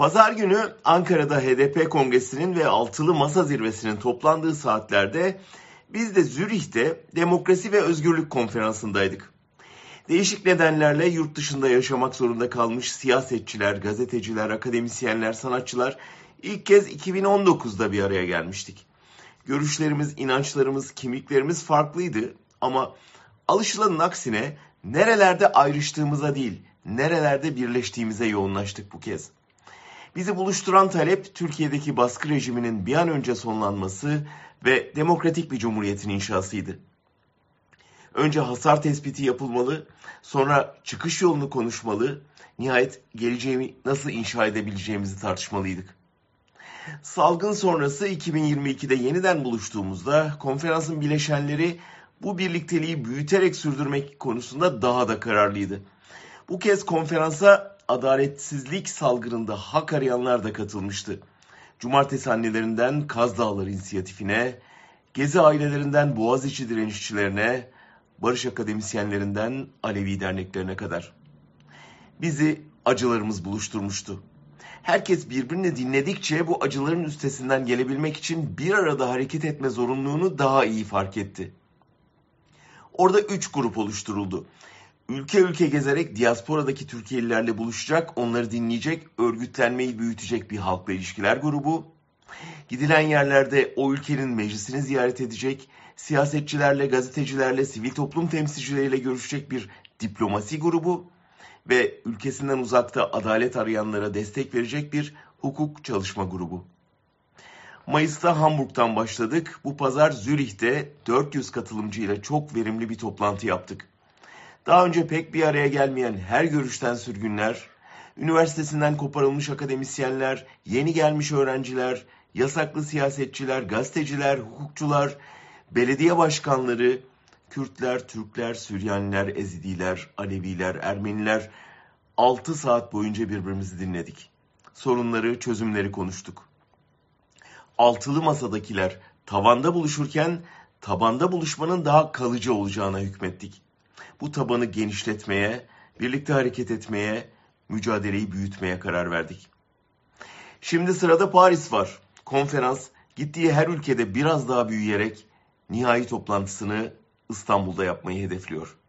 Pazar günü Ankara'da HDP Kongresi'nin ve Altılı Masa Zirvesi'nin toplandığı saatlerde biz de Zürih'te Demokrasi ve Özgürlük Konferansı'ndaydık. Değişik nedenlerle yurt dışında yaşamak zorunda kalmış siyasetçiler, gazeteciler, akademisyenler, sanatçılar ilk kez 2019'da bir araya gelmiştik. Görüşlerimiz, inançlarımız, kimliklerimiz farklıydı ama alışılanın aksine nerelerde ayrıştığımıza değil, nerelerde birleştiğimize yoğunlaştık bu kez. Bizi buluşturan talep Türkiye'deki baskı rejiminin bir an önce sonlanması ve demokratik bir cumhuriyetin inşasıydı. Önce hasar tespiti yapılmalı, sonra çıkış yolunu konuşmalı, nihayet geleceğimi nasıl inşa edebileceğimizi tartışmalıydık. Salgın sonrası 2022'de yeniden buluştuğumuzda konferansın bileşenleri bu birlikteliği büyüterek sürdürmek konusunda daha da kararlıydı. Bu kez konferansa adaletsizlik salgınında hak arayanlar da katılmıştı. Cumartesi annelerinden Kaz Dağları inisiyatifine, Gezi ailelerinden Boğaziçi direnişçilerine, Barış akademisyenlerinden Alevi derneklerine kadar. Bizi acılarımız buluşturmuştu. Herkes birbirini dinledikçe bu acıların üstesinden gelebilmek için bir arada hareket etme zorunluluğunu daha iyi fark etti. Orada üç grup oluşturuldu. Ülke ülke gezerek diasporadaki Türkiye'lilerle buluşacak, onları dinleyecek, örgütlenmeyi büyütecek bir halkla ilişkiler grubu. Gidilen yerlerde o ülkenin meclisini ziyaret edecek, siyasetçilerle, gazetecilerle, sivil toplum temsilcileriyle görüşecek bir diplomasi grubu ve ülkesinden uzakta adalet arayanlara destek verecek bir hukuk çalışma grubu. Mayıs'ta Hamburg'dan başladık. Bu pazar Zürih'te 400 katılımcıyla çok verimli bir toplantı yaptık. Daha önce pek bir araya gelmeyen her görüşten sürgünler, üniversitesinden koparılmış akademisyenler, yeni gelmiş öğrenciler, yasaklı siyasetçiler, gazeteciler, hukukçular, belediye başkanları, Kürtler, Türkler, Süryaniler, Ezidiler, Aleviler, Ermeniler 6 saat boyunca birbirimizi dinledik. Sorunları, çözümleri konuştuk. Altılı masadakiler tavanda buluşurken tabanda buluşmanın daha kalıcı olacağına hükmettik. Bu tabanı genişletmeye, birlikte hareket etmeye, mücadeleyi büyütmeye karar verdik. Şimdi sırada Paris var. Konferans gittiği her ülkede biraz daha büyüyerek nihai toplantısını İstanbul'da yapmayı hedefliyor.